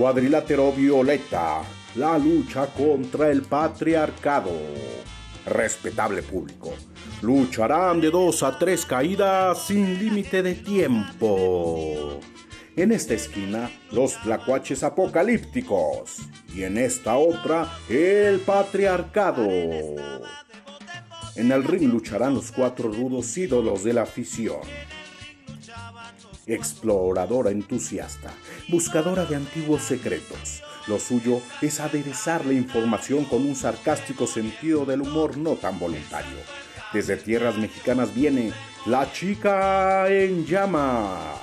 Cuadrilátero Violeta, la lucha contra el patriarcado. Respetable público, lucharán de dos a tres caídas sin límite de tiempo. En esta esquina, los tlacuaches apocalípticos. Y en esta otra, el patriarcado. En el ring lucharán los cuatro rudos ídolos de la afición. Exploradora entusiasta, buscadora de antiguos secretos. Lo suyo es aderezar la información con un sarcástico sentido del humor no tan voluntario. Desde tierras mexicanas viene la chica en llamas.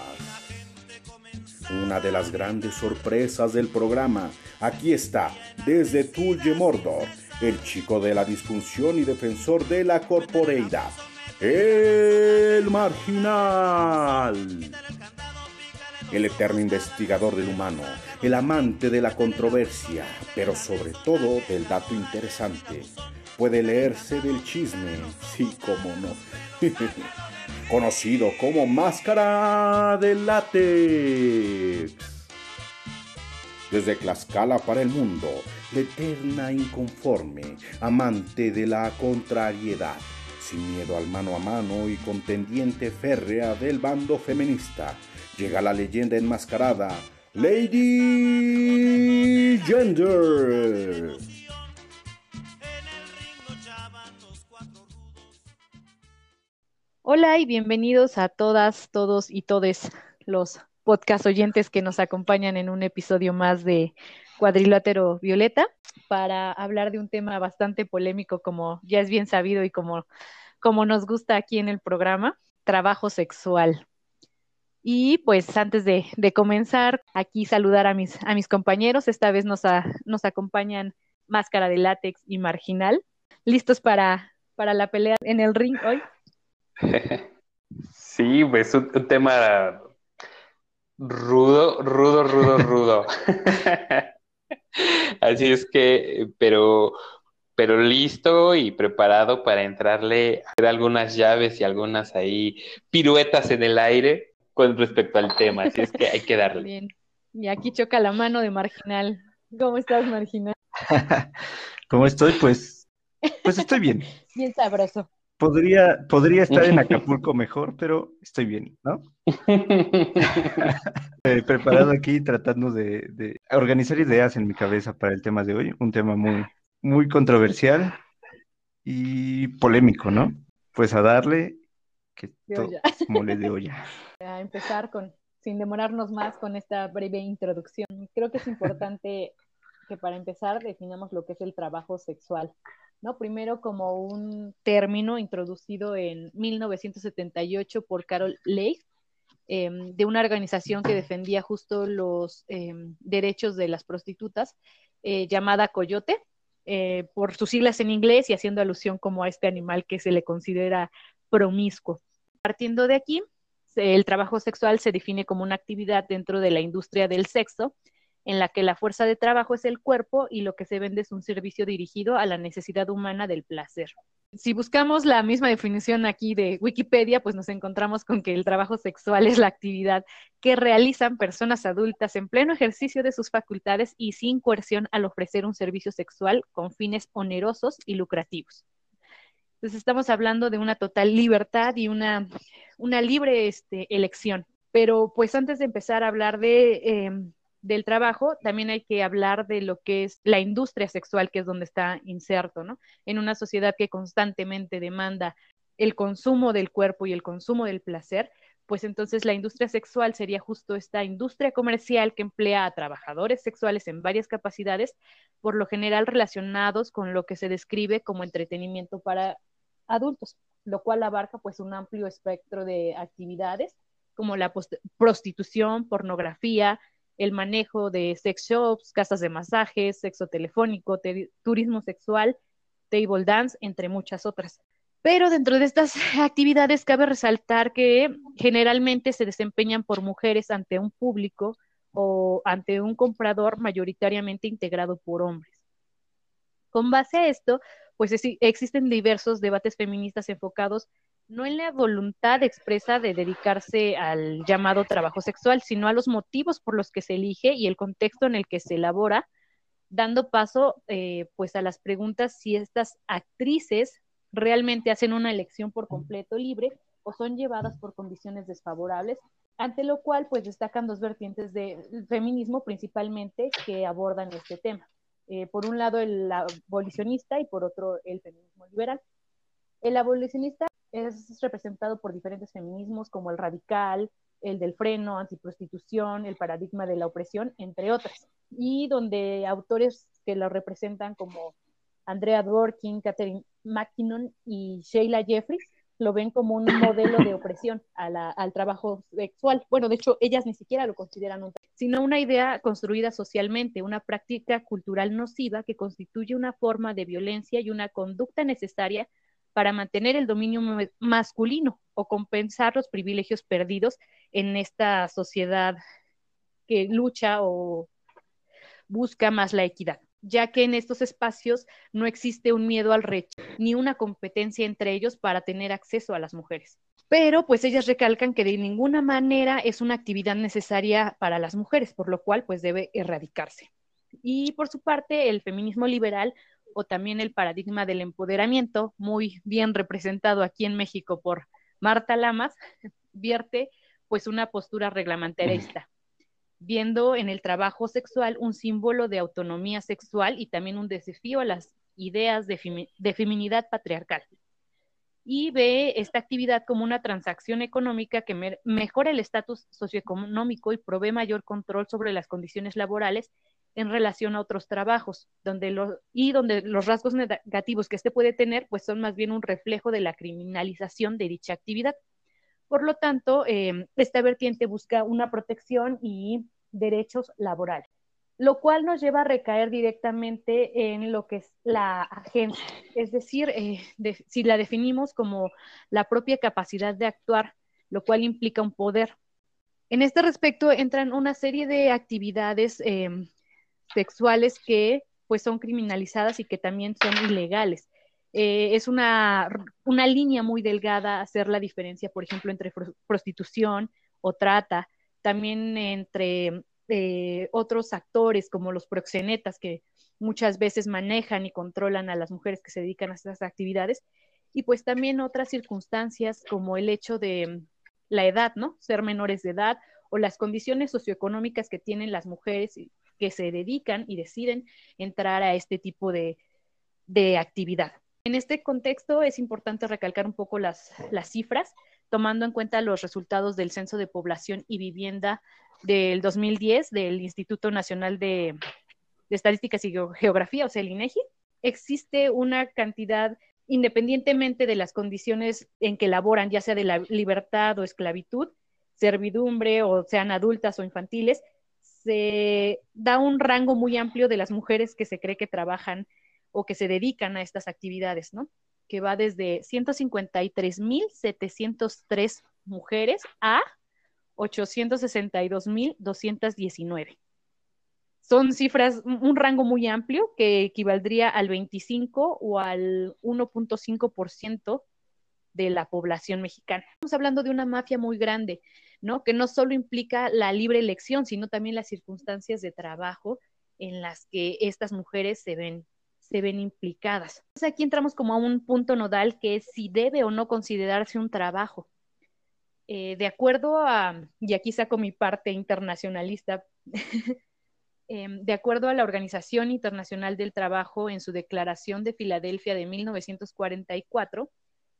Una de las grandes sorpresas del programa. Aquí está, desde Tulje Mordor, el chico de la disfunción y defensor de la corporeidad. El marginal. El eterno investigador del humano, el amante de la controversia, pero sobre todo del dato interesante. Puede leerse del chisme, sí, como no. Conocido como máscara de látex. Desde Tlaxcala para el mundo, la eterna inconforme, amante de la contrariedad, sin miedo al mano a mano y contendiente férrea del bando feminista, llega la leyenda enmascarada, Lady Gender. Hola y bienvenidos a todas, todos y todes los podcast oyentes que nos acompañan en un episodio más de Cuadrilátero Violeta para hablar de un tema bastante polémico como ya es bien sabido y como, como nos gusta aquí en el programa, trabajo sexual. Y pues antes de, comenzar, aquí saludar a mis, a mis compañeros. Esta vez nos, nos acompañan Máscara de Látex y Marginal. ¿Listos para, para la pelea en el ring hoy? Sí, pues un, tema rudo, rudo, rudo, rudo. Así es que, pero, pero listo y preparado para entrarle a hacer algunas llaves y algunas ahí piruetas en el aire con respecto al tema. Así es que hay que darle. Bien. Y aquí choca la mano de Marginal. ¿Cómo estás, Marginal? ¿Cómo estoy? Pues, pues estoy bien. Bien sabroso. Podría, podría estar en Acapulco mejor, pero estoy bien, ¿no? Eh, preparado aquí tratando de, organizar ideas en mi cabeza para el tema de hoy, un tema muy, muy controversial y polémico, ¿no? Pues a darle que todo mole de olla. A empezar con, sin demorarnos más con esta breve introducción. Creo que es importante que para empezar definamos lo que es el trabajo sexual. ¿no? Primero como un término introducido en 1978 por Carol Leigh, em, de una organización que defendía justo los em, derechos de las prostitutas, eh, llamada Coyote, eh, por sus siglas en inglés y haciendo alusión como a este animal que se le considera promiscuo. Partiendo de aquí, el trabajo sexual se define como una actividad dentro de la industria del sexo en la que la fuerza de trabajo es el cuerpo y lo que se vende es un servicio dirigido a la necesidad humana del placer. Si buscamos la misma definición aquí de Wikipedia, pues nos encontramos con que el trabajo sexual es la actividad que realizan personas adultas en pleno ejercicio de sus facultades y sin coerción al ofrecer un servicio sexual con fines onerosos y lucrativos. Entonces estamos hablando de una total libertad y una, una libre este, elección. Pero pues antes de empezar a hablar de em, del trabajo, también hay que hablar de lo que es la industria sexual, que es donde está inserto, ¿no? En una sociedad que constantemente demanda el consumo del cuerpo y el consumo del placer, pues entonces la industria sexual sería justo esta industria comercial que emplea a trabajadores sexuales en varias capacidades, por lo general relacionados con lo que se describe como entretenimiento para adultos, lo cual abarca pues un amplio espectro de actividades como la prostitución, pornografía, el manejo de sex shops, casas de masajes, sexo telefónico, turismo sexual, table dance, entre muchas otras. Pero dentro de estas actividades cabe resaltar que generalmente se desempeñan por mujeres ante un público o ante un comprador mayoritariamente integrado por hombres. Con base a esto, pues existen diversos debates feministas enfocados no en la voluntad expresa de dedicarse al llamado trabajo sexual, sino a los motivos por los que se elige y el contexto en el que se elabora, dando paso eh, pues a las preguntas si estas actrices realmente hacen una elección por completo libre o son llevadas por condiciones desfavorables, ante lo cual pues destacan dos vertientes del feminismo principalmente que abordan este tema. Eh, por un lado el abolicionista y por otro el feminismo liberal. El abolicionista es representado por diferentes feminismos como el radical, el del freno, antiprostitución, el paradigma de la opresión, entre otras. Y donde autores que lo representan como Andrea Dworkin, Catherine McKinnon y Sheila Jeffries lo ven como un modelo de opresión al trabajo sexual. Bueno, de hecho, ellas ni siquiera lo consideran un sino una idea construida socialmente, una práctica cultural nociva que constituye una forma de violencia y una conducta necesaria para mantener el dominio masculino o compensar los privilegios perdidos en esta sociedad que lucha o busca más la equidad, ya que en estos espacios no existe un miedo al rechazo ni una competencia entre ellos para tener acceso a las mujeres. Pero pues ellas recalcan que de ninguna manera es una actividad necesaria para las mujeres, por lo cual pues debe erradicarse. Y por su parte, el feminismo liberal o también el paradigma del empoderamiento, muy bien representado aquí en México por Marta Lamas, vierte pues una postura reglamentarista, viendo en el trabajo sexual un símbolo de autonomía sexual y también un desafío a las ideas de, de feminidad patriarcal. Y ve esta actividad como una transacción económica que mejora el estatus socioeconómico y provee mayor control sobre las condiciones laborales en relación a otros trabajos, donde y donde los rasgos negativos que éste puede tener, pues son más bien un reflejo de la criminalización de dicha actividad. Por lo tanto, em, esta vertiente busca una protección y derechos laborales, lo cual nos lleva a recaer directamente en lo que es la agencia, es decir, eh, si la definimos como la propia capacidad de actuar, lo cual implica un poder. En este respecto entran una serie de actividades em, sexuales que pues son criminalizadas y que también son ilegales. Eh, es una, una, línea muy delgada hacer la diferencia, por ejemplo, entre prostitución o trata, también entre eh, otros actores como los proxenetas que muchas veces manejan y controlan a las mujeres que se dedican a estas actividades, y pues también otras circunstancias como el hecho de la edad, ¿no? Ser menores de edad o las condiciones socioeconómicas que tienen las mujeres que se dedican y deciden entrar a este tipo de, actividad. En este contexto es importante recalcar un poco las, cifras, tomando en cuenta los resultados del Censo de Población y Vivienda del 2010 del Instituto Nacional de, de Estadísticas y Geografía, o sea, el INEGI. Existe una cantidad, independientemente de las condiciones en que laboran, ya sea de la libertad o esclavitud, servidumbre o sean adultas o infantiles, se da un rango muy amplio de las mujeres que se cree que trabajan o que se dedican a estas actividades, ¿no? Que va desde 153.703 mujeres a 862.219. Son cifras, un rango muy amplio que equivaldría al 25 o al 1.5% de la población mexicana. Estamos hablando de una mafia muy grande ¿no? Que no solo implica la libre elección, sino también las circunstancias de trabajo en las que estas mujeres se ven se ven implicadas. Entonces aquí entramos como a un punto nodal que es si debe o no considerarse un trabajo. Eh, de acuerdo a, y aquí saco mi parte internacionalista, em, de acuerdo a la Organización Internacional del Trabajo en su Declaración de Filadelfia de 1944,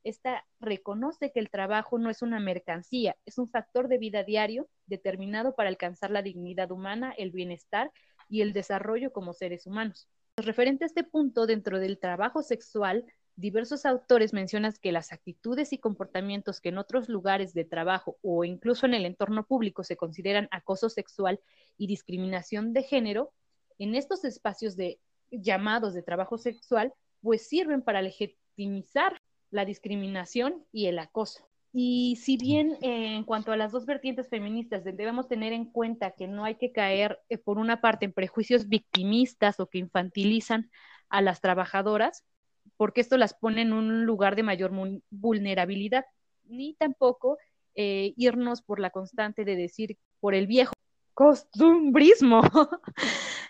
esta reconoce que el trabajo no es una mercancía, es un factor de vida diario determinado para alcanzar la dignidad humana, el bienestar y el desarrollo como seres humanos. Referente a este punto, dentro del trabajo sexual, diversos autores mencionan que las actitudes y comportamientos que en otros lugares de trabajo o incluso en el entorno público se consideran acoso sexual y discriminación de género, en estos espacios de llamados de trabajo sexual, pues sirven para legitimizar la discriminación y el acoso. Y si bien en cuanto a las dos vertientes feministas debemos tener en cuenta que no hay que caer eh, por una parte en prejuicios victimistas o que infantilizan a las trabajadoras, porque esto las pone en un lugar de mayor vulnerabilidad. ni tampoco eh, irnos por la constante de decir por el viejo costumbrismo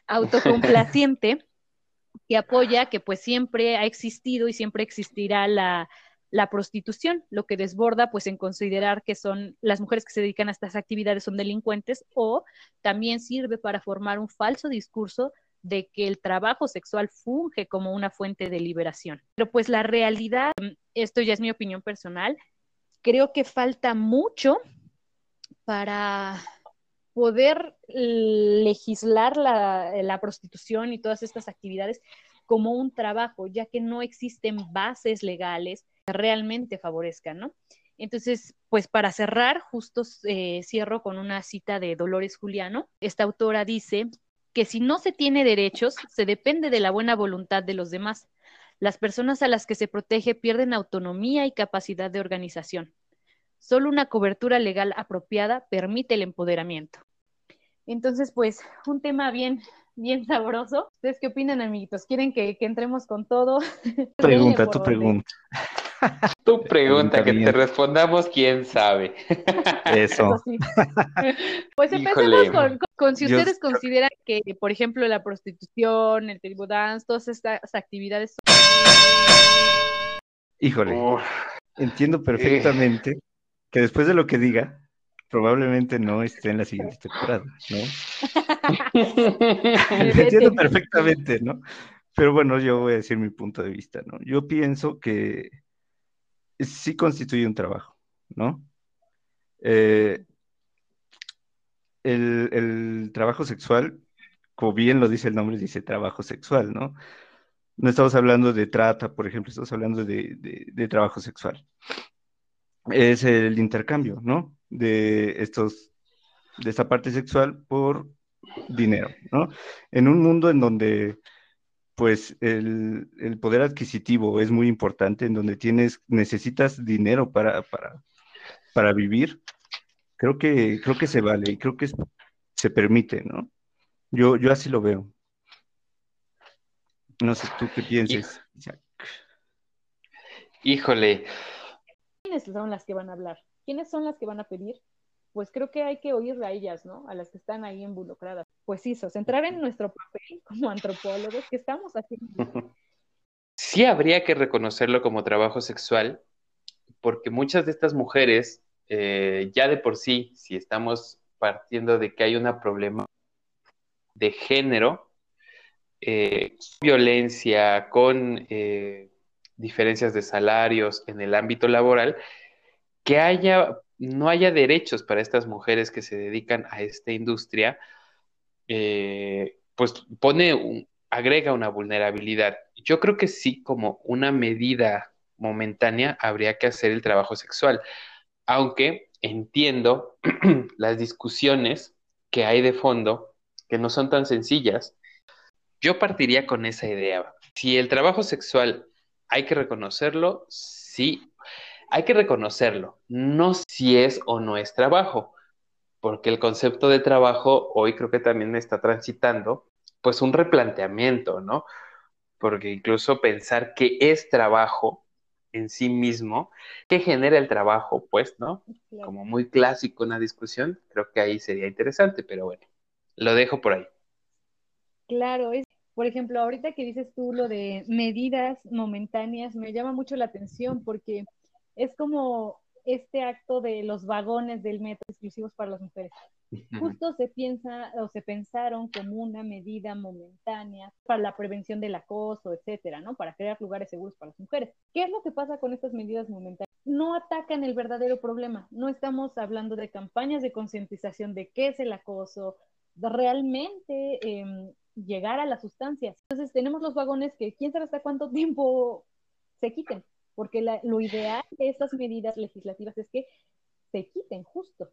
autocomplaciente que apoya que pues siempre ha existido y siempre existirá la, la prostitución, lo que desborda pues en considerar que son las mujeres que se dedican a estas actividades son delincuentes o también sirve para formar un falso discurso de que el trabajo sexual funge como una fuente de liberación. Pero pues la realidad, esto ya es mi opinión personal, creo que falta mucho para poder legislar la, la prostitución y todas estas actividades como un trabajo, ya que no existen bases legales realmente favorezcan, ¿no? Entonces, pues para cerrar, justo eh, cierro con una cita de Dolores Juliano. Esta autora dice que si no se tiene derechos, se depende de la buena voluntad de los demás. Las personas a las que se protege pierden autonomía y capacidad de organización. Solo una cobertura legal apropiada permite el empoderamiento. Entonces, pues, un tema bien, bien sabroso. ¿Ustedes qué opinan, amiguitos? ¿Quieren que, que entremos con todo? Pregunta, tu pregunta. Tu pregunta, que te respondamos quién sabe. Eso. Pues empecemos con, si ustedes consideran que, por ejemplo, la prostitución, el tribu dance, todas estas actividades. Híjole, entiendo perfectamente que después de lo que diga, probablemente no esté en la siguiente temporada, ¿no? entiendo perfectamente, ¿no? Pero bueno, yo voy a decir mi punto de vista, ¿no? Yo pienso que sí constituye un trabajo, ¿no? Eh, el, trabajo sexual, como bien lo dice el nombre, dice trabajo sexual, ¿no? No estamos hablando de trata, por ejemplo, estamos hablando de, trabajo sexual. Es el intercambio, ¿no? De estos, de esta parte sexual por dinero, ¿no? En un mundo en donde pues el, poder adquisitivo es muy importante, en donde tienes, necesitas dinero para, para, vivir, creo que, creo que se vale y creo que se permite, ¿no? Yo, yo así lo veo. No sé, ¿tú qué piensas? Híjole. ¿Quiénes son las que van a hablar? ¿Quiénes son las que van a pedir? pues creo que hay que oír a ellas, ¿no? A las que están ahí involucradas. Pues sí, centrar en nuestro papel como antropólogos que estamos haciendo. Sí habría que reconocerlo como trabajo sexual, porque muchas de estas mujeres, eh, ya de por sí, si estamos partiendo de que hay un problema de género, eh, violencia, con eh, diferencias de salarios en el ámbito laboral, que haya no haya derechos para estas mujeres que se dedican a esta industria, eh, pues pone, agrega una vulnerabilidad. Yo creo que sí, como una medida momentánea, habría que hacer el trabajo sexual, aunque entiendo las discusiones que hay de fondo, que no son tan sencillas. Yo partiría con esa idea. Si el trabajo sexual hay que reconocerlo, sí, hay que reconocerlo, no si es o no es trabajo, porque el concepto de trabajo hoy creo que también está transitando pues un replanteamiento, ¿no? Porque incluso pensar que es trabajo en sí mismo, ¿qué genera el trabajo? Pues, ¿no? Como muy clásico una discusión, creo que ahí sería interesante, pero bueno, lo dejo por ahí. Claro, es, por ejemplo, ahorita que dices tú lo de medidas momentáneas, me llama mucho la atención porque es como este acto de los vagones del metro exclusivos para las mujeres. Justo se piensa o se pensaron como una medida momentánea para la prevención del acoso, etcétera, ¿no? Para crear lugares seguros para las mujeres. ¿Qué es lo que pasa con estas medidas momentáneas? No atacan el verdadero problema. No estamos hablando de campañas de concientización de qué es el acoso, de realmente em, llegar a las sustancias. Entonces tenemos los vagones que quién sabe hasta cuánto tiempo se quiten porque lo ideal de estas medidas legislativas es que se quiten justo.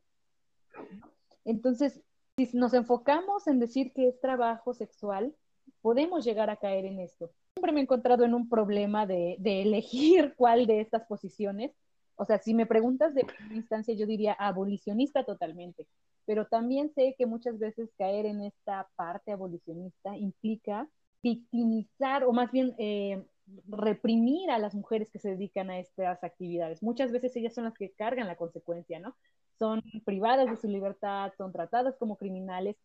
Entonces, si nos enfocamos en decir que es trabajo sexual, podemos llegar a caer en esto. Siempre me he encontrado en un problema de, elegir cuál de estas posiciones. O sea, si me preguntas de primera instancia, yo diría abolicionista totalmente. Pero también sé que muchas veces caer en esta parte abolicionista implica victimizar o más bien eh, reprimir a las mujeres que se dedican a estas actividades. Muchas veces ellas son las que cargan la consecuencia, ¿no? Son privadas de su libertad, son tratadas como criminales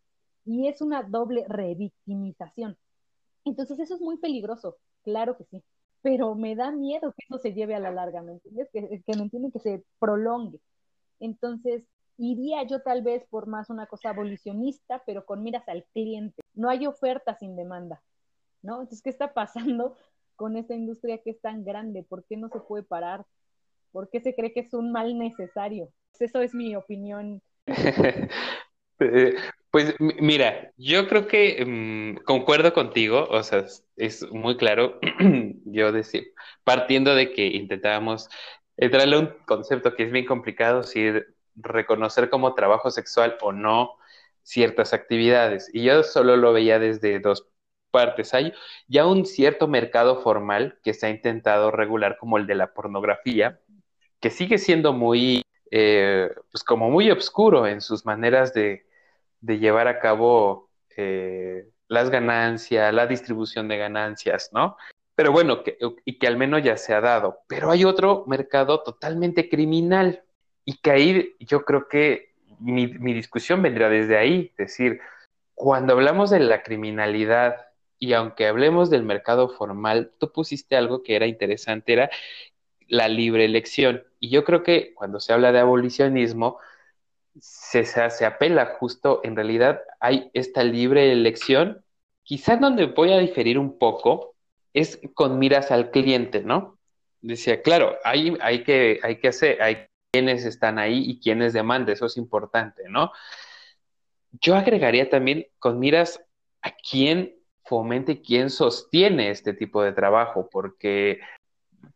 y es una doble revictimización. Entonces eso es muy peligroso, claro que sí, pero me da miedo que eso se lleve a la larga, ¿me entiendes? Que, que me entienden que se prolongue. Entonces, iría yo tal vez por más una cosa abolicionista, pero con miras al cliente. No hay oferta sin demanda, ¿no? Entonces, ¿qué está pasando con esta industria que es tan grande? ¿Por qué no se puede parar? ¿Por qué se cree que es un mal necesario? Eso es mi opinión. Eh, pues mira, yo creo que mm, concuerdo contigo, o sea, es muy claro, yo decía, partiendo de que intentábamos entrarle a un concepto que es bien complicado, si reconocer como trabajo sexual o no ciertas actividades. Y yo solo lo veía desde dos partes. Hay ya un cierto mercado formal que se ha intentado regular como el de la pornografía, que sigue siendo muy, eh, pues como muy oscuro en sus maneras de, llevar a cabo eh, las ganancias, la distribución de ganancias, ¿no? Pero bueno, y que al menos ya se ha dado. Pero hay otro mercado totalmente criminal y que ahí yo creo que mi, mi discusión vendría desde ahí, es decir, cuando hablamos de la criminalidad y aunque hablemos del mercado formal, tú pusiste algo que era interesante, era la libre elección. Y yo creo que cuando se habla de abolicionismo, se, se, apela justo, en realidad hay esta libre elección. Quizás donde voy a diferir un poco es con miras al cliente, ¿no? Decía, claro, hay, hay, que, hay que hacer, hay quiénes están ahí y quiénes demandan, eso es importante, ¿no? Yo agregaría también con miras a quién fomente, quién sostiene este tipo de trabajo, porque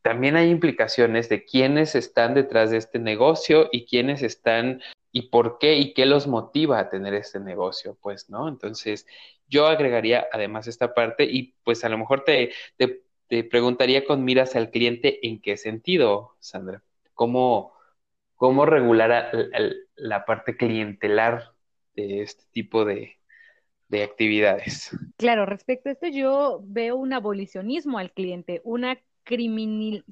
también hay implicaciones de quiénes están detrás de este negocio y quiénes están y por qué y qué los motiva a tener este negocio, pues, ¿no? Entonces, yo agregaría además esta parte y pues a lo mejor te, te, te preguntaría con miras al cliente en qué sentido, Sandra, cómo, cómo regular la parte clientelar de este tipo de, actividades. Claro, respecto a esto yo veo un abolicionismo al cliente, una criminal,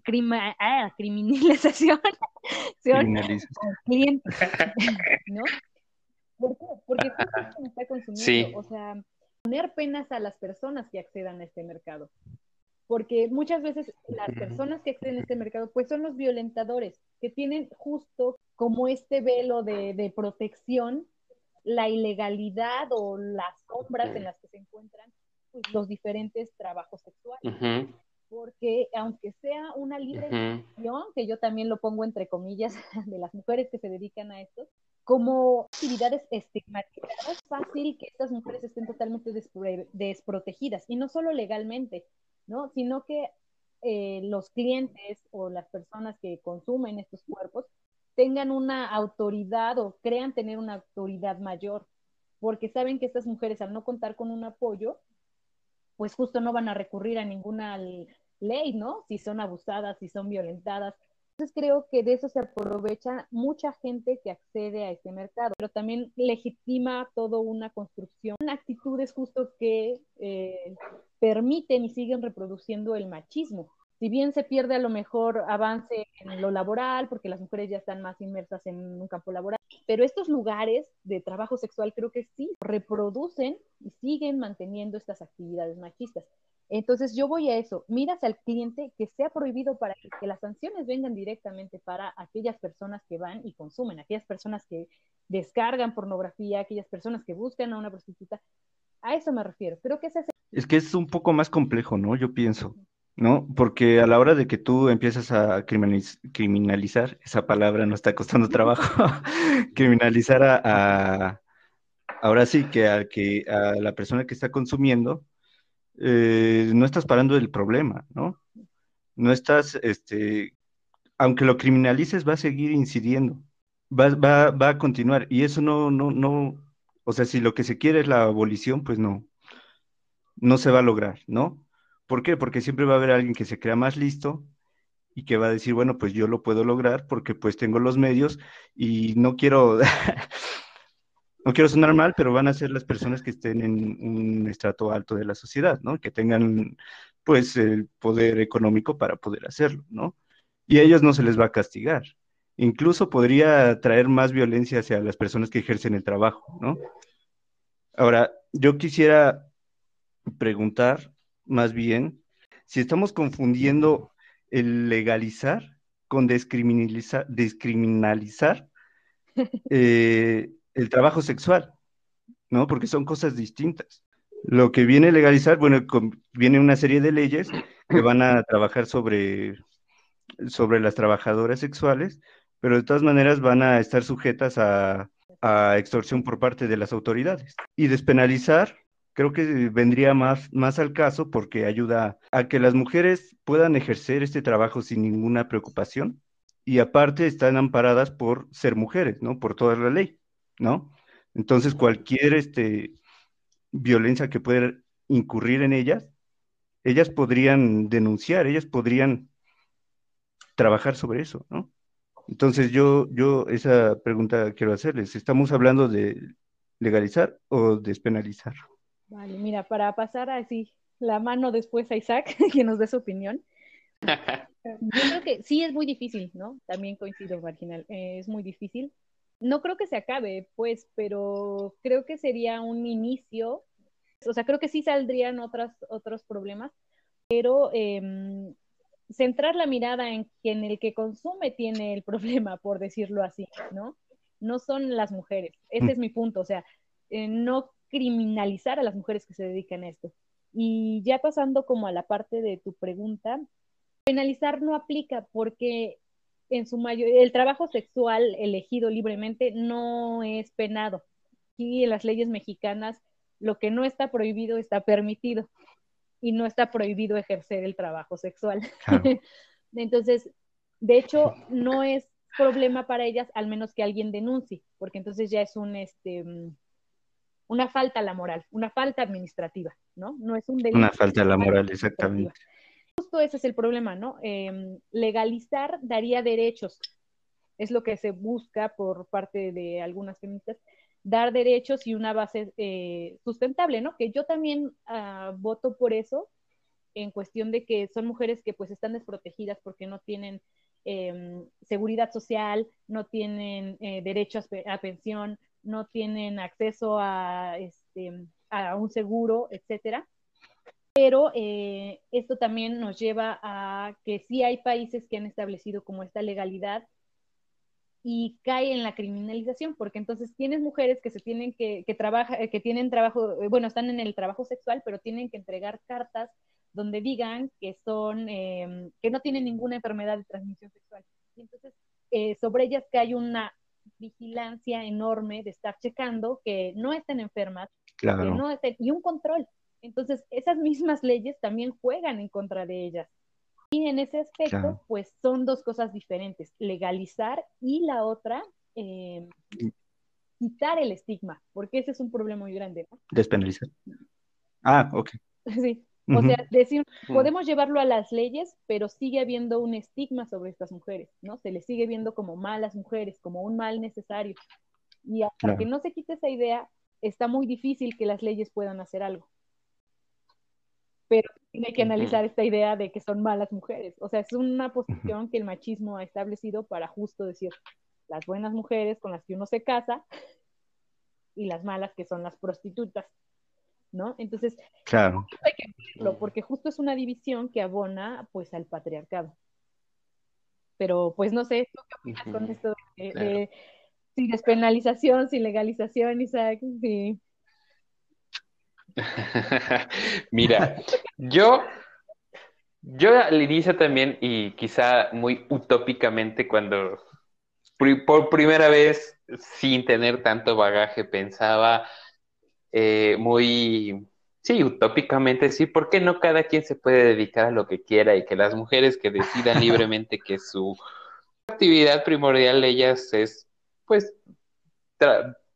ah, criminalización, al cliente, ¿no? ¿Por qué? Porque está consumiendo, o sea, poner penas a las personas que accedan a este mercado porque muchas veces las personas que acceden a este mercado pues son los violentadores que tienen justo como este velo de, protección la ilegalidad o las sombras en las que se encuentran pues, los diferentes trabajos sexuales. Porque aunque sea una libre decisión, que yo también lo pongo entre comillas, de las mujeres que se dedican a esto, como actividades estigmatizadas, es fácil que estas mujeres estén totalmente desprotegidas, y no solo legalmente, ¿no? Sino que eh, los clientes o las personas que consumen estos cuerpos tengan una autoridad o crean tener una autoridad mayor, porque saben que estas mujeres al no contar con un apoyo, pues justo no van a recurrir a ninguna ley, ¿no? Si son abusadas, si son violentadas. Entonces creo que de eso se aprovecha mucha gente que accede a este mercado, pero también legitima toda una construcción, actitudes justo que eh, permiten y siguen reproduciendo el machismo. Si bien se pierde a lo mejor avance en lo laboral, porque las mujeres ya están más inmersas en un campo laboral, pero estos lugares de trabajo sexual creo que sí reproducen y siguen manteniendo estas actividades machistas. Entonces yo voy a eso, miras al cliente que sea prohibido para que, las sanciones vengan directamente para aquellas personas que van y consumen, aquellas personas que descargan pornografía, aquellas personas que buscan a una prostituta. A eso me refiero. Creo que ese es es que es un poco más complejo, ¿no? Yo pienso, ¿no? Porque a la hora de que tú empiezas a criminalizar, esa palabra no está costando trabajo, criminalizar a, ahora sí que a, que a la persona que está consumiendo, eh, no estás parando el problema, ¿no? No estás, este, aunque lo criminalices, va a seguir incidiendo, va, va, va a continuar. Y eso no, no, no, o sea, si lo que se quiere es la abolición, pues no, no se va a lograr, ¿no? ¿Por qué? Porque siempre va a haber alguien que se crea más listo y que va a decir, bueno, pues yo lo puedo lograr porque pues tengo los medios y no quiero, no quiero sonar mal, pero van a ser las personas que estén en un estrato alto de la sociedad, ¿no? Que tengan pues el poder económico para poder hacerlo, ¿no? Y a ellos no se les va a castigar. Incluso podría traer más violencia hacia las personas que ejercen el trabajo, ¿no? Ahora, yo quisiera preguntar más bien si estamos confundiendo el legalizar con descriminalizar, descriminalizar eh, el trabajo sexual, ¿no? Porque son cosas distintas. Lo que viene a legalizar, bueno, viene una serie de leyes que van a trabajar sobre, sobre las trabajadoras sexuales, pero de todas maneras van a estar sujetas a, a extorsión por parte de las autoridades. Y despenalizar creo que vendría más, más al caso porque ayuda a que las mujeres puedan ejercer este trabajo sin ninguna preocupación y aparte están amparadas por ser mujeres, ¿no? Por toda la ley, ¿no? Entonces cualquier este, violencia que pueda incurrir en ellas, ellas podrían denunciar, ellas podrían trabajar sobre eso, ¿no? Entonces yo, yo esa pregunta quiero hacerles, ¿estamos hablando de legalizar o despenalizar? Vale, mira, para pasar así la mano después a Isaac, que nos dé su opinión. Yo creo que sí es muy difícil, ¿no? También coincido, Marginal, eh, es muy difícil. No creo que se acabe, pues, pero creo que sería un inicio. O sea, creo que sí saldrían otras, otros problemas, pero em, centrar la mirada en quien el que consume tiene el problema, por decirlo así, ¿no? No son las mujeres. Ese mm. es mi punto. O sea, eh, no criminalizar a las mujeres que se dedican a esto. Y ya pasando como a la parte de tu pregunta, penalizar no aplica porque en su mayoría el trabajo sexual elegido libremente no es penado. Aquí en las leyes mexicanas lo que no está prohibido está permitido y no está prohibido ejercer el trabajo sexual. entonces, de hecho, no es problema para ellas al menos que alguien denuncie, porque entonces ya es un este una falta a la moral, una falta administrativa, ¿no? No es un delito. Una falta a la moral, exactamente. Justo ese es el problema, ¿no? Em, legalizar daría derechos, es lo que se busca por parte de algunas feministas, dar derechos y una base eh, sustentable, ¿no? Que yo también ah, voto por eso, en cuestión de que son mujeres que pues están desprotegidas porque no tienen em, seguridad social, no tienen eh, derecho a, pensión, no tienen acceso a, este, a un seguro, etcétera. Pero eh, esto también nos lleva a que sí hay países que han establecido como esta legalidad y cae en la criminalización, porque entonces tienes mujeres que se tienen que, que trabaja, que tienen trabajo, eh, bueno, están en el trabajo sexual, pero tienen que entregar cartas donde digan que son, que no tienen ninguna enfermedad de transmisión sexual. Y entonces, eh, sobre ellas hay una vigilancia enorme de estar checando que no estén enfermas, no y un control. Entonces, esas mismas leyes también juegan en contra de ellas. Y en ese aspecto, pues son dos cosas diferentes, legalizar y la otra, em, quitar el estigma, porque ese es un problema muy grande. Despenalizar. Ah, ok. Sí, o sea, decir, podemos llevarlo a las leyes, pero sigue habiendo un estigma sobre estas mujeres, ¿no? Se les sigue viendo como malas mujeres, como un mal necesario. Y hasta que no se quite esa idea, está muy difícil que las leyes puedan hacer algo. Pero hay que analizar esta idea de que son malas mujeres. O sea, es una posición que el machismo ha establecido para justo decir las buenas mujeres con las que uno se casa y las malas que son las prostitutas. ¿No? Entonces, claro. hay que verlo, porque justo es una división que abona pues al patriarcado. Pero pues no sé, ¿tú qué opinas con esto de, sin despenalización, sin legalización, Isaac? Sí. Mira, yo, yo al inicio también, y quizá muy utópicamente, cuando por primera vez, sin tener tanto bagaje, pensaba eh, muy, sí, utópicamente, sí, ¿por qué no cada quien se puede dedicar a lo que quiera y que las mujeres que decidan libremente que su actividad primordial de ellas es, pues,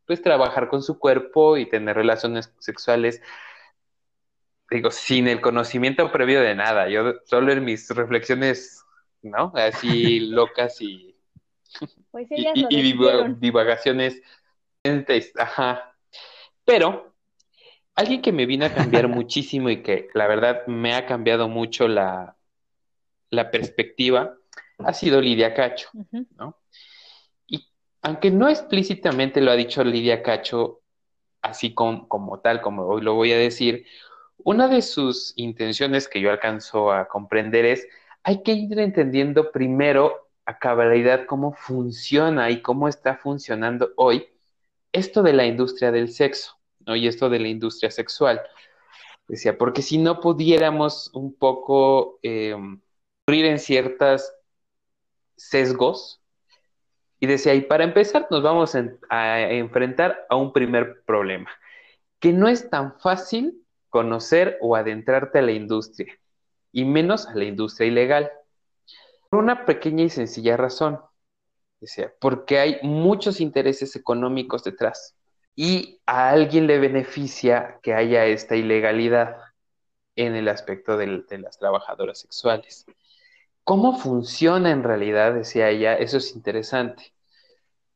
pues, trabajar con su cuerpo y tener relaciones sexuales? Digo, sin el conocimiento previo de nada, yo solo en mis reflexiones, ¿no? Así locas y, pues y, divagaciones, ajá, pero alguien que me vino a cambiar muchísimo y que la verdad me ha cambiado mucho la, la perspectiva ha sido Lidia Cacho, ¿no? Y aunque no explícitamente lo ha dicho Lidia Cacho, así como tal, como hoy lo voy a decir, una de sus intenciones que yo alcanzo a comprender es, hay que ir entendiendo primero a cabalidad cómo funciona y cómo está funcionando hoy esto de la industria del sexo, ¿no? Y esto de la industria sexual. Decía, porque si no pudiéramos un poco eh, en ciertas sesgos, y decía, y para empezar nos vamos a enfrentar a un primer problema, que no es tan fácil conocer o adentrarte a la industria, y menos a la industria ilegal. Por una pequeña y sencilla razón, decía, porque hay muchos intereses económicos detrás y a alguien le beneficia que haya esta ilegalidad en el aspecto de las trabajadoras sexuales. ¿Cómo funciona en realidad? Decía ella, eso es interesante.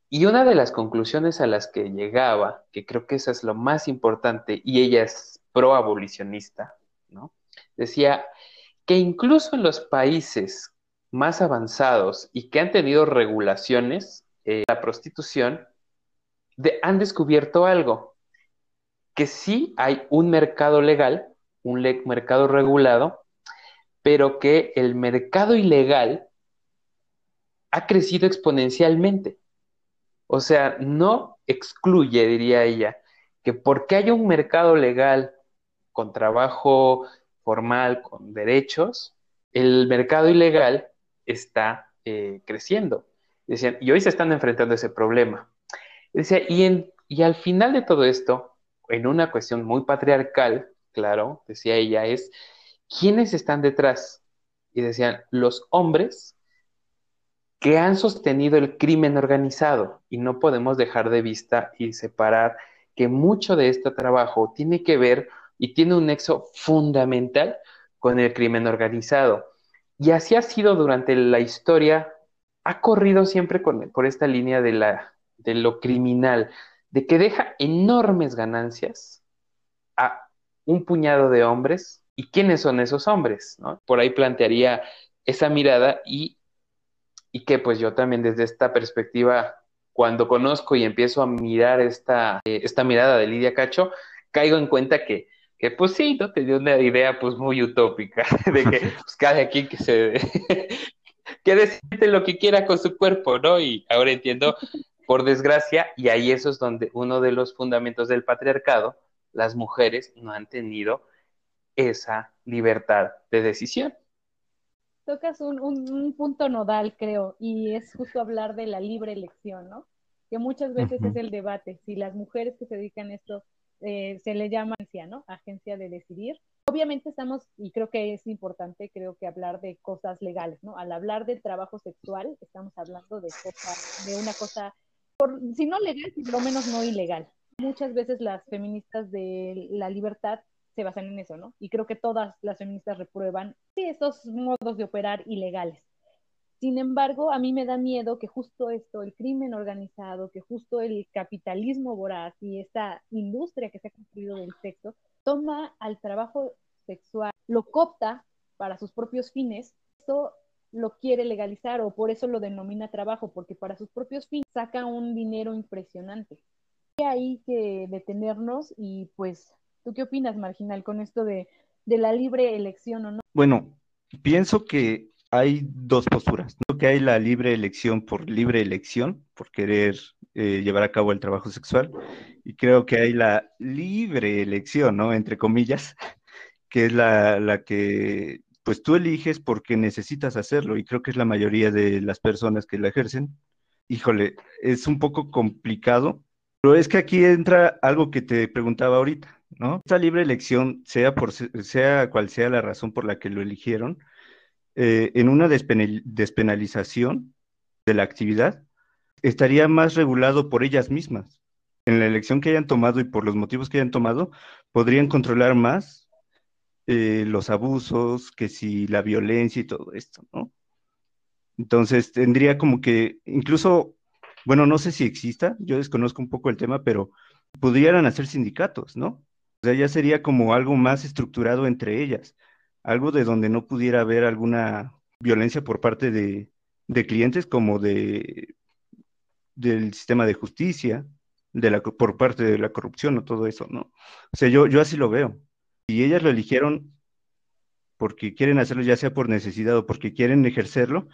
Y una de las conclusiones a las que llegaba, que creo que eso es lo más importante, y ella es pro-abolicionista, ¿no? Decía que incluso en los países más avanzados y que han tenido regulaciones, eh, la prostitución, han descubierto algo, que sí hay un mercado legal, un mercado regulado, pero que el mercado ilegal ha crecido exponencialmente. O sea, no excluye, diría ella, que porque haya un mercado legal con trabajo formal, con derechos, el mercado ilegal está eh, creciendo. Decían, y hoy se están enfrentando a ese problema. Decía, y, y al final de todo esto, en una cuestión muy patriarcal, claro, decía ella, es ¿quiénes están detrás? Y decían, los hombres que han sostenido el crimen organizado y no podemos dejar de vista y separar que mucho de este trabajo tiene que ver y tiene un nexo fundamental con el crimen organizado. Y así ha sido durante la historia, ha corrido siempre por esta línea de, la, de lo criminal, de que deja enormes ganancias a un puñado de hombres ¿Y quiénes son esos hombres? Por ahí plantearía esa mirada y, que pues yo también desde esta perspectiva, cuando conozco y empiezo a mirar esta, eh, esta mirada de Lidia Cacho, caigo en cuenta que, que pues sí, ¿no? Te dio una idea pues muy utópica de que pues, cada quien que se... que decide lo que quiera con su cuerpo, ¿no? Y ahora entiendo, por desgracia, y ahí eso es donde uno de los fundamentos del patriarcado, las mujeres no han tenido esa libertad de decisión. Tocas un, punto nodal, creo, y es justo hablar de la libre elección, ¿no? Que muchas veces es el debate, si las mujeres que se dedican a esto eh, se le llama agencia, ¿no? Agencia de decidir. Obviamente estamos, y creo que es importante, creo que hablar de cosas legales, ¿no? Al hablar del trabajo sexual, estamos hablando de de una cosa, por, si no legal, por lo menos no ilegal. Muchas veces las feministas de la libertad se basan en eso, ¿no? Y creo que todas las feministas reprueban estos modos de operar ilegales. Sin embargo, a mí me da miedo que justo esto, el crimen organizado, que justo el capitalismo voraz y esta industria que se ha construido del sexo, toma al trabajo sexual, lo copta para sus propios fines, esto lo quiere legalizar o por eso lo denomina trabajo, porque para sus propios fines saca un dinero impresionante. Hay que detenernos y pues ¿Tú qué opinas, Marginal, con esto de, la libre elección o no? Bueno, pienso que hay dos posturas, ¿no? que hay la libre elección por libre elección, por querer eh, llevar a cabo el trabajo sexual, y creo que hay la libre elección, ¿no? Entre comillas, que es la, la que pues tú eliges porque necesitas hacerlo, y creo que es la mayoría de las personas que la ejercen. Híjole, es un poco complicado, pero es que aquí entra algo que te preguntaba ahorita ¿no? Esta libre elección, sea, por, sea cual sea la razón por la que lo eligieron, eh, en una despenalización de la actividad, estaría más regulado por ellas mismas. En la elección que hayan tomado y por los motivos que hayan tomado, podrían controlar más eh, los abusos, que si la violencia y todo esto, ¿no? Entonces tendría como que, incluso, bueno, no sé si exista, yo desconozco un poco el tema, pero pudieran hacer sindicatos, ¿no? O sea, ya sería como algo más estructurado entre ellas, algo de donde no pudiera haber alguna violencia por parte de, clientes como de del sistema de justicia, de la, por parte de la corrupción o todo eso, ¿no? O sea, yo, yo así lo veo. Y ellas lo eligieron porque quieren hacerlo ya sea por necesidad o porque quieren ejercerlo,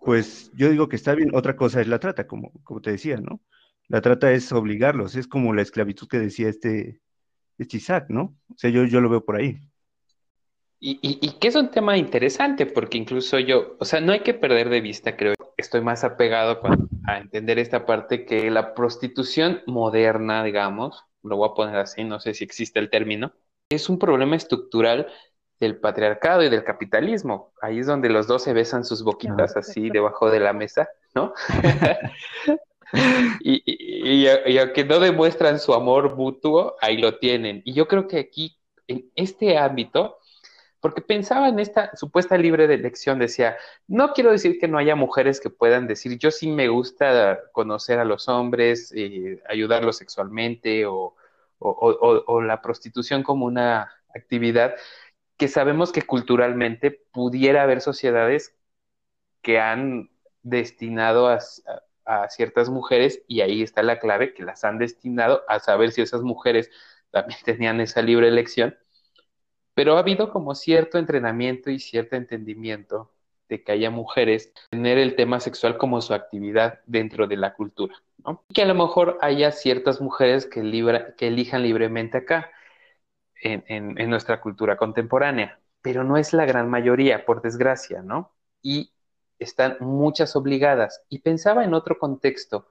pues yo digo que está bien. Otra cosa es la trata, como, como te decía, ¿no? La trata es obligarlos, es como la esclavitud que decía este, este Isaac, ¿no? O sea, yo, yo lo veo por ahí. Y, y, y, que es un tema interesante, porque incluso yo, o sea, no hay que perder de vista, creo, estoy más apegado a entender esta parte que la prostitución moderna, digamos, lo voy a poner así, no sé si existe el término, es un problema estructural del patriarcado y del capitalismo. Ahí es donde los dos se besan sus boquitas así debajo de la mesa, ¿no? y, y, y, aunque no demuestran su amor mutuo, ahí lo tienen. Y yo creo que aquí, en este ámbito, porque pensaba en esta supuesta libre elección, decía, no quiero decir que no haya mujeres que puedan decir, yo sí me gusta conocer a los hombres, eh, ayudarlos sexualmente o, la prostitución como una actividad que sabemos que culturalmente pudiera haber sociedades que han destinado a, ciertas mujeres, y ahí está la clave, que las han destinado a saber si esas mujeres también tenían esa libre elección, pero ha habido como cierto entrenamiento y cierto entendimiento de que haya mujeres tener el tema sexual como su actividad dentro de la cultura, ¿no? Y que a lo mejor haya ciertas mujeres que, elijan libremente acá en, nuestra cultura contemporánea, pero no es la gran mayoría, por desgracia, ¿no? Y están muchas obligadas. Y pensaba en otro contexto,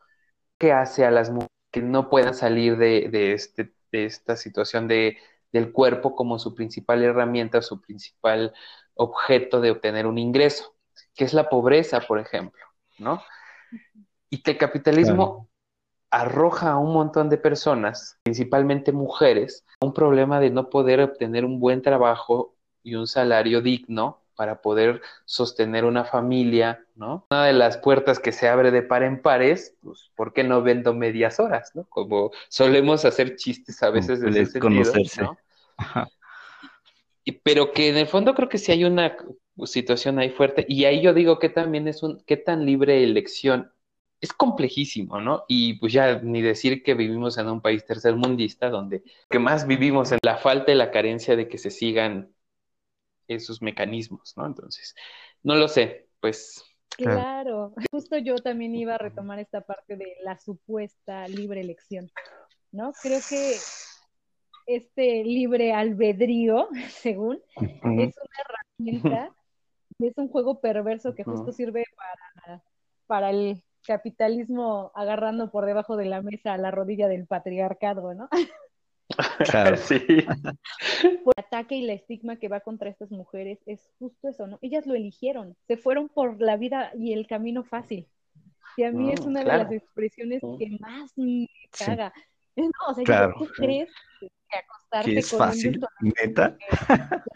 ¿qué hace a las mujeres que no puedan salir de, este, de esta situación de, del cuerpo como su principal herramienta, su principal objeto de obtener un ingreso, que es la pobreza, por ejemplo, ¿no? Y que el capitalismo arroja a un montón de personas, principalmente mujeres, un problema de no poder obtener un buen trabajo y un salario digno para poder sostener una familia, ¿no? Una de las puertas que se abre de par en pares, pues, ¿por qué no vendo medias horas, ¿no? Como solemos hacer chistes a veces de ese sentido, ¿no? Y, pero que en el fondo creo que sí hay una situación ahí fuerte, y ahí yo digo que también es un, qué tan libre elección es complejísimo, ¿no? Y pues ya ni decir que vivimos en un país tercermundista donde que más vivimos en la falta y la carencia de que se sigan esos mecanismos, ¿no? Entonces, no lo sé, pues. Claro, justo yo también iba a retomar esta parte de la supuesta libre elección, ¿no? Creo que este libre albedrío, según, es una herramienta, es un juego perverso que justo sirve para, para el capitalismo agarrando por debajo de la mesa la rodilla del patriarcado, ¿no? Claro, sí. Por el ataque y la estigma que va contra estas mujeres es justo eso, ¿no? Ellas lo eligieron, se fueron por la vida y el camino fácil. Y a mí es una de las expresiones mm. que más me caga. No, o sea, ¿tú crees que acostarte es fácil, neta?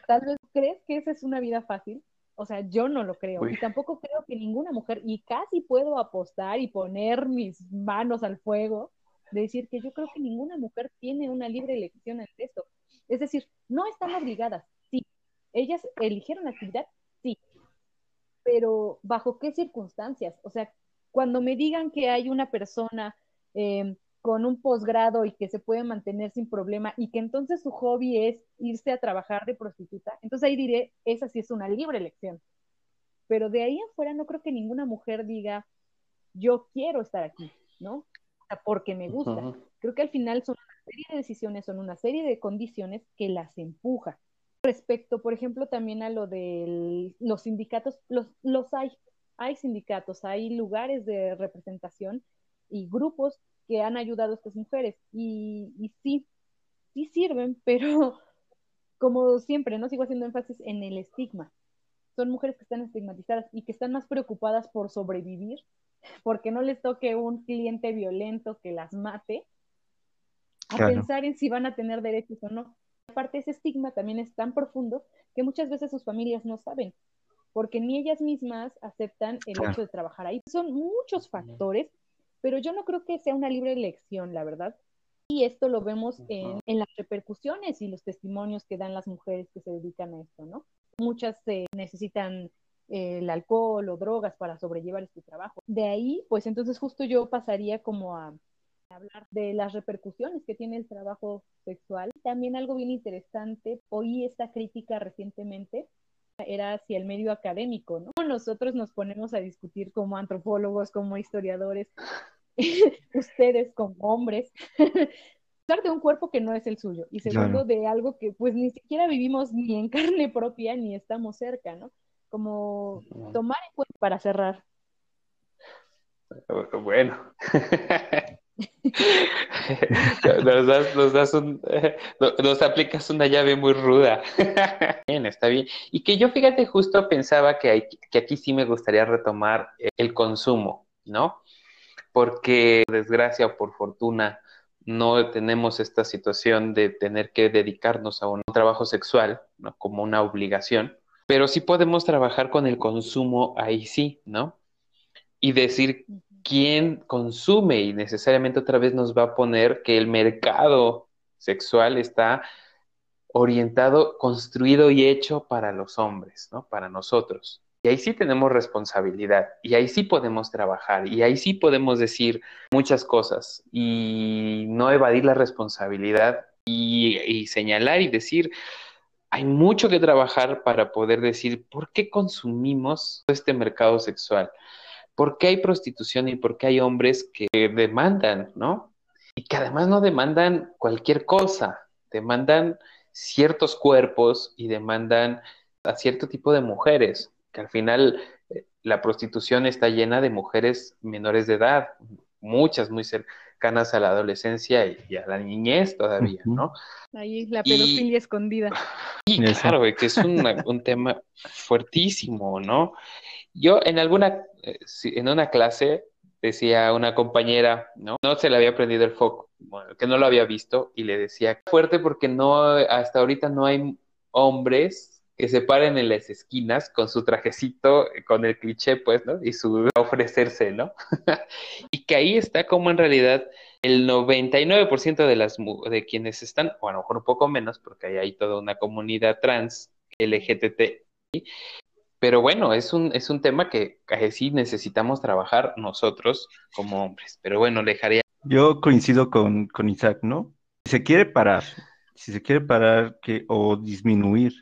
Tal vez crees que esa es una vida fácil. O sea, yo no lo creo. Y tampoco creo que ninguna mujer, y casi puedo apostar y poner mis manos al fuego, de decir que yo creo que ninguna mujer tiene una libre elección en esto. Es decir, no están obligadas, sí. Ellas eligieron actividad, sí. Pero ¿bajo qué circunstancias? O sea, cuando me digan que hay una persona eh, con un posgrado y que se puede mantener sin problema y que entonces su hobby es irse a trabajar de prostituta, entonces ahí diré, esa sí es una libre elección. Pero de ahí afuera no creo que ninguna mujer diga, yo quiero estar aquí, ¿no? Porque me gusta. Creo que al final son una serie de decisiones, son una serie de condiciones que las empuja. Respecto, por ejemplo, también a lo de los sindicatos, los, los hay, hay sindicatos, hay lugares de representación y grupos que han ayudado a estas mujeres. Y, y sí, sí sirven, pero como siempre, no sigo haciendo énfasis en el estigma. Son mujeres que están estigmatizadas y que están más preocupadas por sobrevivir, porque no les toque un cliente violento que las mate, a pensar en si van a tener derechos o no. Aparte, ese estigma también es tan profundo que muchas veces sus familias no saben, porque ni ellas mismas aceptan el hecho de trabajar ahí. Son muchos factores pero yo no creo que sea una libre elección, la verdad. Y esto lo vemos en, en, las repercusiones y los testimonios que dan las mujeres que se dedican a esto, ¿no? Muchas eh, necesitan el alcohol o drogas para sobrellevar este trabajo. De ahí, pues entonces justo yo pasaría como a hablar de las repercusiones que tiene el trabajo sexual. También algo bien interesante, oí esta crítica recientemente, era hacia el medio académico, ¿no? Nosotros nos ponemos a discutir como antropólogos, como historiadores, ustedes como hombres, hablar de un cuerpo que no es el suyo y segundo de algo que pues ni siquiera vivimos ni en carne propia ni estamos cerca, ¿no? Como tomar en cuenta para cerrar. Bueno. nos, das, nos, das un, nos aplicas una llave muy ruda. bien, está bien. Y que yo, fíjate, justo pensaba que, hay, que aquí sí me gustaría retomar el consumo, ¿no? Porque, desgracia o por fortuna, no tenemos esta situación de tener que dedicarnos a un trabajo sexual, ¿no? Como una obligación, pero sí podemos trabajar con el consumo ahí sí, ¿no? Y decir quién consume y necesariamente otra vez nos va a poner que el mercado sexual está orientado, construido y hecho para los hombres, ¿no? Para nosotros. Y ahí sí tenemos responsabilidad, y ahí sí podemos trabajar, y ahí sí podemos decir muchas cosas, y no evadir la responsabilidad, y, y señalar y decir, hay mucho que trabajar para poder decir por qué consumimos este mercado sexual. ¿Por qué hay prostitución y por qué hay hombres que demandan, ¿no? Y que además no demandan cualquier cosa, demandan ciertos cuerpos y demandan a cierto tipo de mujeres, que al final eh, la prostitución está llena de mujeres menores de edad, muchas muy cercanas a la adolescencia y, a la niñez todavía, ¿no? Ahí la pedofilia escondida. Y claro, que es un tema fuertísimo, ¿no? Yo en alguna, eh, en una clase decía una compañera, ¿no? No se le había prendido el foco, bueno, que no lo había visto y le decía, fuerte porque no, hasta ahorita no hay hombres que se paren en las esquinas con su trajecito, con el cliché, pues, ¿no? Y su ofrecerse, ¿no? y que ahí está como en realidad el 99% de las de quienes están, o a lo mejor un poco menos, porque ahí hay toda una comunidad trans, LGTT, pero bueno, es un, es un tema que, sí necesitamos trabajar nosotros como hombres. Pero bueno, dejaría. Yo coincido con, con Isaac, ¿no? Si se quiere parar, si se quiere parar que, o disminuir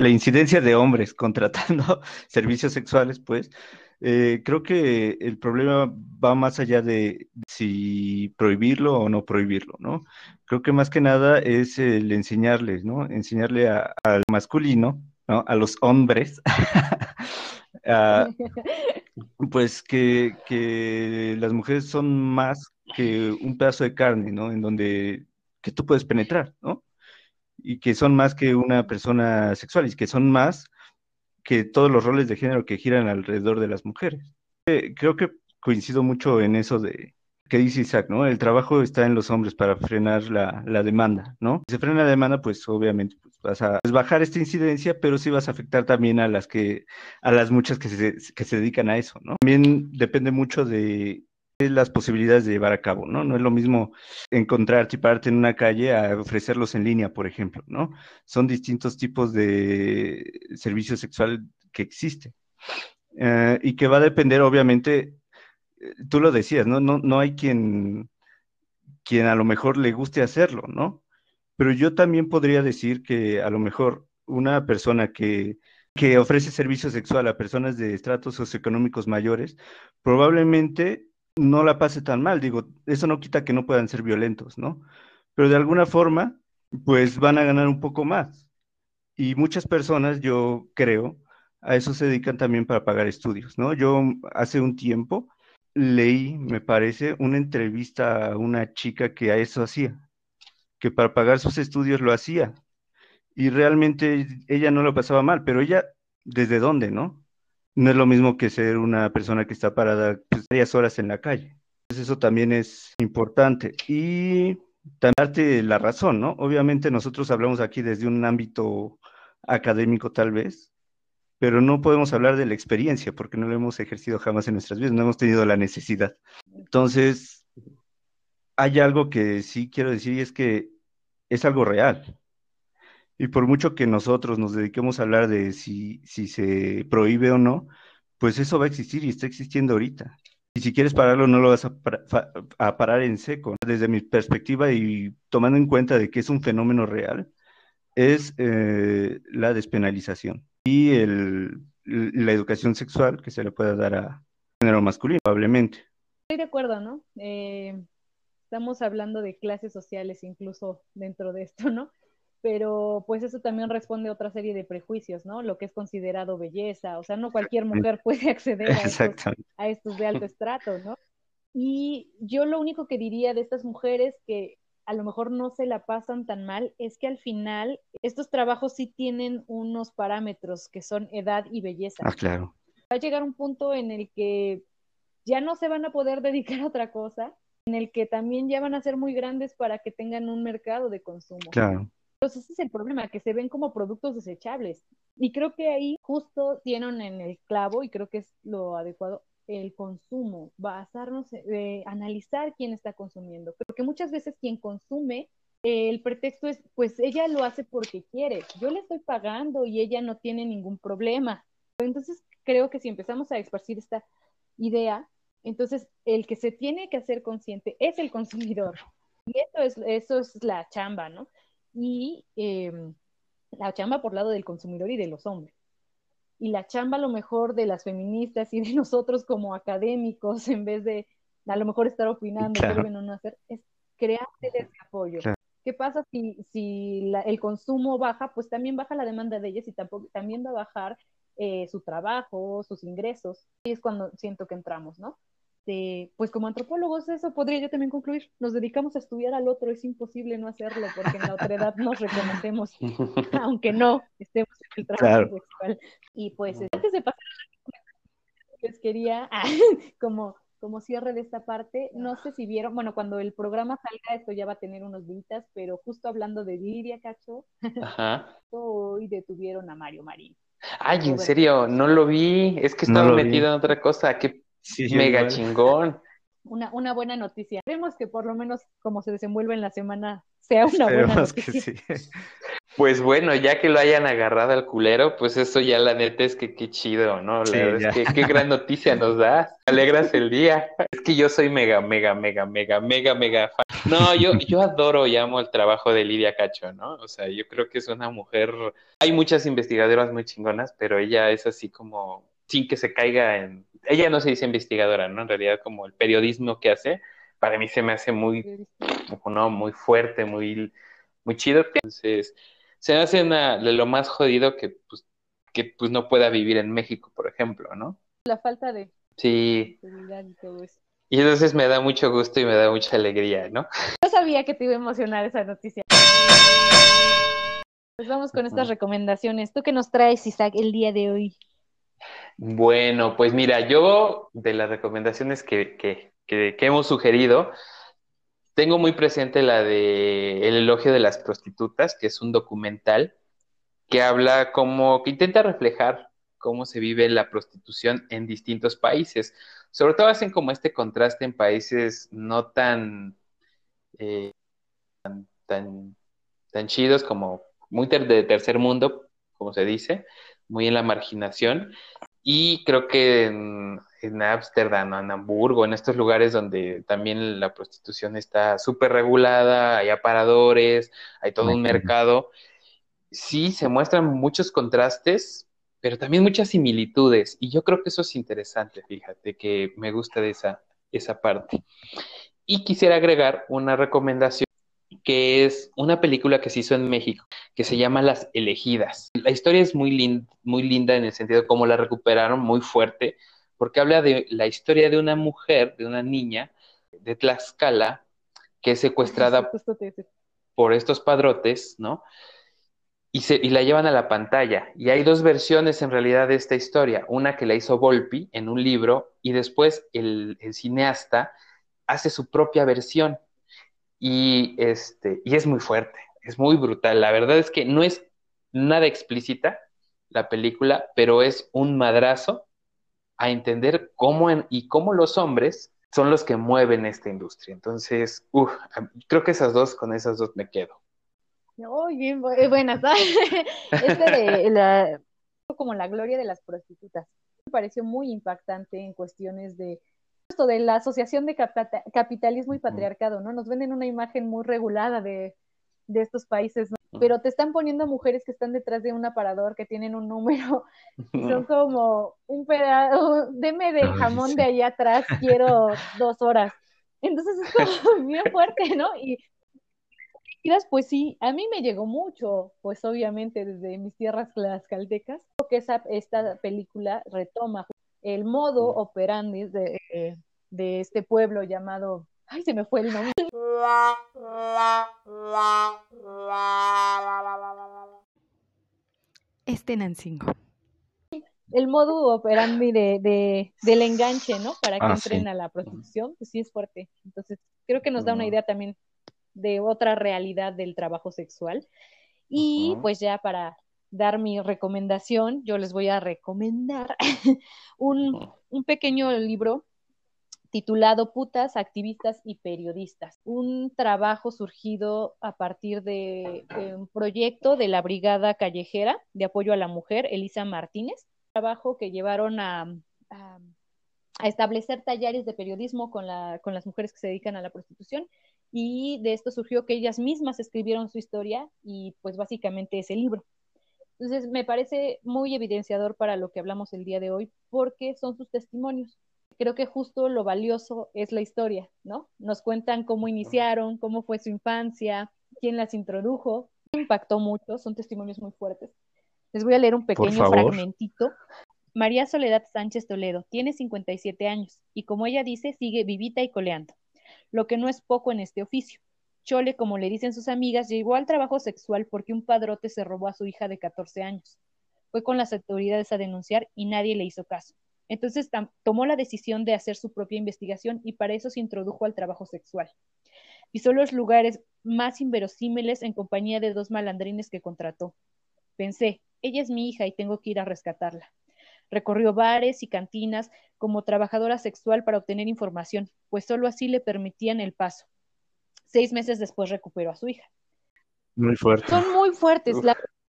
la incidencia de hombres contratando servicios sexuales, pues eh, creo que el problema va más allá de si prohibirlo o no prohibirlo, ¿no? Creo que más que nada es el enseñarles, ¿no? Enseñarle al masculino a los hombres, pues que, las mujeres son más que un pedazo de carne, ¿no? En donde que tú puedes penetrar, ¿no? Y que son más que una persona sexual, y que son más que todos los roles de género que giran alrededor de las mujeres. Eh, creo que coincido mucho en eso de, que dice Isaac, ¿no? El trabajo está en los hombres para frenar la, demanda, ¿no? Si se frena la demanda, pues obviamente pues, vas a bajar esta incidencia, pero sí vas a afectar también a las que, a las muchas que se, que se dedican a eso, ¿no? También depende mucho de las posibilidades de llevar a cabo, ¿no? No es lo mismo encontrarte y pararte en una calle a ofrecerlos en línea, por ejemplo, ¿no? Son distintos tipos de servicio sexual que existen. Eh, y que va a depender, obviamente, tú lo decías, ¿no? No, no hay quien, quien a lo mejor le guste hacerlo, ¿no? Pero yo también podría decir que a lo mejor una persona que, que ofrece servicio sexual a personas de estratos socioeconómicos mayores, probablemente no la pase tan mal. Digo, eso no quita que no puedan ser violentos, ¿no? Pero de alguna forma, pues van a ganar un poco más. Y muchas personas, yo creo, a eso se dedican también para pagar estudios, ¿no? Yo hace un tiempo leí, me parece, una entrevista a una chica que a eso hacía, que para pagar sus estudios lo hacía. Y realmente ella no lo pasaba mal, pero ella, ¿desde dónde, no? No es lo mismo que ser una persona que está parada pues, varias horas en la calle. Entonces eso también es importante. Y darte la razón, ¿no? Obviamente nosotros hablamos aquí desde un ámbito académico tal vez, pero no podemos hablar de la experiencia porque no lo hemos ejercido jamás en nuestras vidas, no hemos tenido la necesidad. Entonces, hay algo que sí quiero decir y es que es algo real. Y por mucho que nosotros nos dediquemos a hablar de si, si se prohíbe o no, pues eso va a existir y está existiendo ahorita. Y si quieres pararlo, no lo vas a, parar en seco. Desde mi perspectiva y tomando en cuenta de que es un fenómeno real, es eh, la despenalización y la educación sexual que se le pueda dar a género masculino, probablemente. Estoy de acuerdo, ¿no? Eh, estamos hablando de clases sociales incluso dentro de esto, ¿no? Pero pues eso también responde a otra serie de prejuicios, ¿no? Lo que es considerado belleza, o sea, no cualquier mujer puede acceder a estos, de alto estrato, ¿no? Y yo lo único que diría de estas mujeres que a lo mejor no se la pasan tan mal es que al final estos trabajos sí tienen unos parámetros que son edad y belleza. Ah, claro. Va a llegar un punto en el que ya no se van a poder dedicar a otra cosa, en el que también ya van a ser muy grandes para que tengan un mercado de consumo. Claro. Entonces ese es el problema, que se ven como productos desechables. Y creo que ahí justo tienen en el clavo, y creo que es lo adecuado, el consumo, basarnos, eh, analizar quién está consumiendo. Porque muchas veces quien consume, el pretexto es, pues ella lo hace porque quiere, yo le estoy pagando y ella no tiene ningún problema. Entonces creo que si empezamos a esparcir esta idea, entonces el que se tiene que hacer consciente es el consumidor. Y eso es, eso es la chamba, ¿no? Y em, la chamba por lado del consumidor y de los hombres. Y la chamba a lo mejor de las feministas y de nosotros como académicos, en vez de a lo mejor estar opinando deben o no hacer, es crear ese apoyo. ¿Qué pasa si, si el consumo baja? Pues también baja la demanda de ellas y tampoco, también va a bajar eh, su trabajo, sus ingresos. Y es cuando siento que entramos, ¿no? Este, pues como antropólogos eso podría yo también concluir, nos dedicamos a estudiar al otro, es imposible no hacerlo porque en la otra edad nos reconocemos, aunque no estemos en el trabajo sexual. Y pues antes de pasar les quería, como, como cierre de esta parte, no sé si vieron, bueno, cuando el programa salga esto ya va a tener unos días, pero justo hablando de Lidia Cacho, hoy detuvieron a Mario Marín. Ay, en serio, no lo vi, es que estaba metido en otra cosa, qué Mega chingón. Una, una buena noticia. Vemos que por lo menos como se desenvuelve en la semana sea una buena noticia. Pues bueno, ya que lo hayan agarrado al culero, pues eso ya la neta es que qué chido, ¿no? La que qué gran noticia nos da. Alegras el día. Es que yo soy mega, mega, mega, mega, mega, mega fan. No, yo, yo adoro y amo el trabajo de Lidia Cacho, ¿no? O sea, yo creo que es una mujer. Hay muchas investigadoras muy chingonas, pero ella es así como sin que se caiga en ella no se dice investigadora, ¿no? En realidad como el periodismo que hace, para mí se me hace muy, no, muy fuerte, muy, muy chido. Entonces, se hace de lo más jodido que pues, que pues no pueda vivir en México, por ejemplo, ¿no? La falta de sí. y todo eso. Y entonces me da mucho gusto y me da mucha alegría, ¿no? Yo sabía que te iba a emocionar esa noticia. Pues vamos con estas recomendaciones. ¿Tú qué nos traes, Isaac, el día de hoy? Bueno, pues mira, yo de las recomendaciones que, que, que, hemos sugerido, tengo muy presente la de El elogio de las prostitutas, que es un documental que habla como, que intenta reflejar cómo se vive la prostitución en distintos países. Sobre todo hacen como este contraste en países no tan, eh, tan, tan, chidos como muy de tercer mundo, como se dice, muy en la marginación. Y creo que en Ámsterdam, en Hamburgo, en estos lugares donde también la prostitución está súper regulada, hay aparadores, hay todo un mercado, sí se muestran muchos contrastes, pero también muchas similitudes. Y yo creo que eso es interesante, fíjate, que me gusta de esa, esa parte. Y quisiera agregar una recomendación que es una película que se hizo en México, que se llama Las Elegidas. La historia es muy, muy linda en el sentido de cómo la recuperaron, muy fuerte, porque habla de la historia de una mujer, de una niña de Tlaxcala, que es secuestrada por estos padrotes, ¿no? Y, se, y, la llevan a la pantalla. Y hay dos versiones en realidad de esta historia. Una que la hizo Volpi en un libro y después el, el cineasta hace su propia versión y, este, y es muy fuerte, es muy brutal. La verdad es que no es nada explícita la película, pero es un madrazo a entender cómo y cómo los hombres son los que mueven esta industria. Entonces, uf, creo que esas dos, con esas dos me quedo. Muy bien, buenas. este de como la gloria de las prostitutas. Me pareció muy impactante en cuestiones de esto de la asociación de capitalismo y patriarcado, ¿no? Nos venden una imagen muy regulada de, de estos países, ¿no? pero te están poniendo mujeres que están detrás de un aparador, que tienen un número, y son como un pedazo, deme del jamón de allá atrás, quiero dos horas. Entonces es como bien fuerte, ¿no? Y pues sí, a mí me llegó mucho, pues obviamente desde mis tierras las caldecas, que esa, esta película retoma el modo operandi de, de este pueblo llamado, ay, se me fue el nombre. Este Nancingo. El modo operandi de, de, del enganche, ¿no? Para que ah, entren a la prostitución, pues sí es fuerte. Entonces, creo que nos da una idea también de otra realidad del trabajo sexual. Y pues ya para dar mi recomendación, yo les voy a recomendar un, un pequeño libro titulado Putas, Activistas y Periodistas, un trabajo surgido a partir de, un proyecto de la Brigada Callejera de Apoyo a la Mujer, Elisa Martínez, trabajo que llevaron a, establecer talleres de periodismo con, la, con las mujeres que se dedican a la prostitución. Y de esto surgió que ellas mismas escribieron su historia y pues básicamente ese libro. Entonces me parece muy evidenciador para lo que hablamos el día de hoy porque son sus testimonios creo que justo lo valioso es la historia, ¿no? Nos cuentan cómo iniciaron, cómo fue su infancia, quién las introdujo, impactó mucho, son testimonios muy fuertes. Les voy a leer un pequeño fragmentito. María Soledad Sánchez Toledo tiene 57 años y como ella dice, sigue vivita y coleando, lo que no es poco en este oficio. Chole, como le dicen sus amigas, llegó al trabajo sexual porque un padrote se robó a su hija de 14 años. Fue con las autoridades a denunciar y nadie le hizo caso. Entonces tomó la decisión de hacer su propia investigación y para eso se introdujo al trabajo sexual. Visó los lugares más inverosímiles en compañía de dos malandrines que contrató. Pensé, ella es mi hija y tengo que ir a rescatarla. Recorrió bares y cantinas como trabajadora sexual para obtener información, pues solo así le permitían el paso. Seis meses después recuperó a su hija. Muy fuertes. Son muy fuertes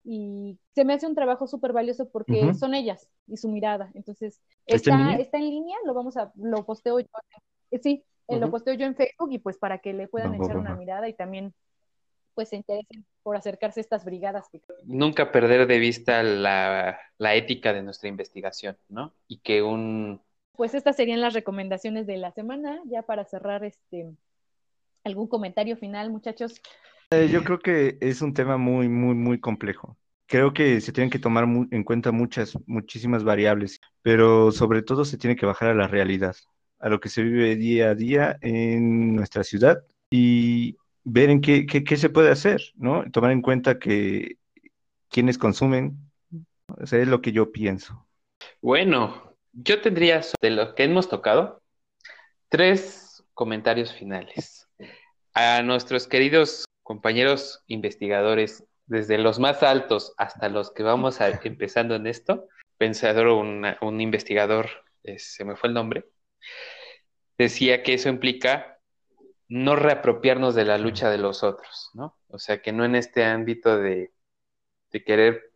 y se me hace un trabajo súper valioso porque son ellas y su mirada. Entonces, ¿Está, está, en línea, lo vamos a, lo posteo yo, eh, sí, eh, lo posteo yo en Facebook y pues para que le puedan echar una mirada y también pues se interesen por acercarse a estas brigadas. Nunca perder de vista la, la ética de nuestra investigación, ¿no? Y que un... Pues estas serían las recomendaciones de la semana, ya para cerrar este algún comentario final, muchachos. Eh, yo creo que es un tema muy, muy, muy complejo. Creo que se tienen que tomar en cuenta muchas, muchísimas variables, pero sobre todo se tiene que bajar a la realidad, a lo que se vive día a día en nuestra ciudad y ver en qué, qué, se puede hacer, ¿no? Tomar en cuenta que quienes consumen, o es lo que yo pienso. Bueno, yo tendría de lo que hemos tocado tres comentarios finales. A nuestros queridos compañeros investigadores, desde los más altos hasta los que vamos a, empezando en esto, pensador, un investigador, eh, se me fue el nombre, decía que eso implica no reapropiarnos de la lucha de los otros, ¿no? O sea, que no en este ámbito de, querer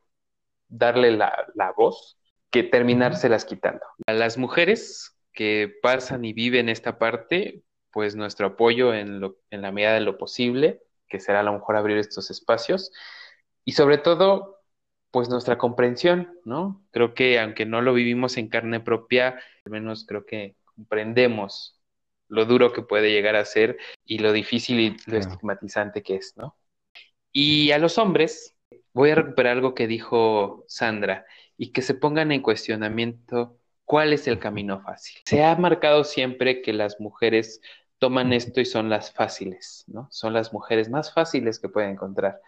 darle la, la, voz, que terminárselas quitando. A las mujeres que pasan y viven esta parte, pues nuestro apoyo en, lo, en la medida de lo posible, que será a lo mejor abrir estos espacios. Y sobre todo, pues nuestra comprensión, ¿no? Creo que aunque no lo vivimos en carne propia, al menos creo que comprendemos lo duro que puede llegar a ser y lo difícil y lo estigmatizante que es, ¿no? Y a los hombres, voy a recuperar algo que dijo Sandra y que se pongan en cuestionamiento cuál es el camino fácil. Se ha marcado siempre que las mujeres toman esto y son las fáciles, ¿no? Son las mujeres más fáciles que pueden encontrar.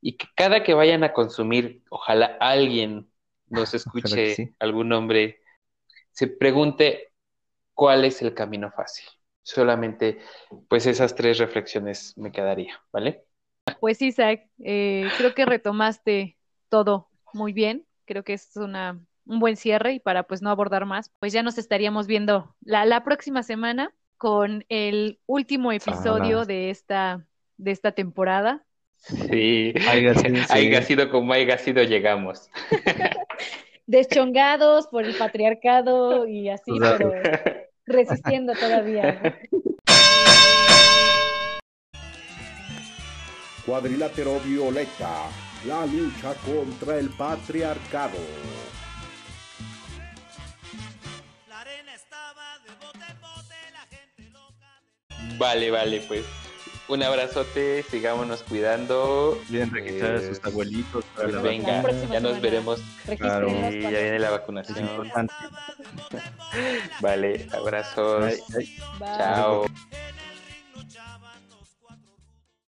Y que cada que vayan a consumir, ojalá alguien nos escuche, algún hombre, se pregunte cuál es el camino fácil. Solamente, pues esas tres reflexiones me quedaría, ¿vale? Pues Isaac, eh, creo que retomaste todo muy bien. Creo que es una un buen cierre y para pues no abordar más, pues ya nos estaríamos viendo la, la próxima semana con el último episodio Ah. de esta de esta temporada. Sí, Haiga sido, sí. sido como haiga sido, llegamos. Deschongados por el patriarcado y así, O sea, pero resistiendo todavía. Cuadrilátero Violeta, la lucha contra el patriarcado. Vale, vale, pues. Un abrazote, sigámonos cuidando. Bien, registrar a Eh, sus abuelitos para Pues la venga, ya nos veremos. Sí, para- ya viene la Es vacunación. importante. Vale, abrazos. Bye. Chao.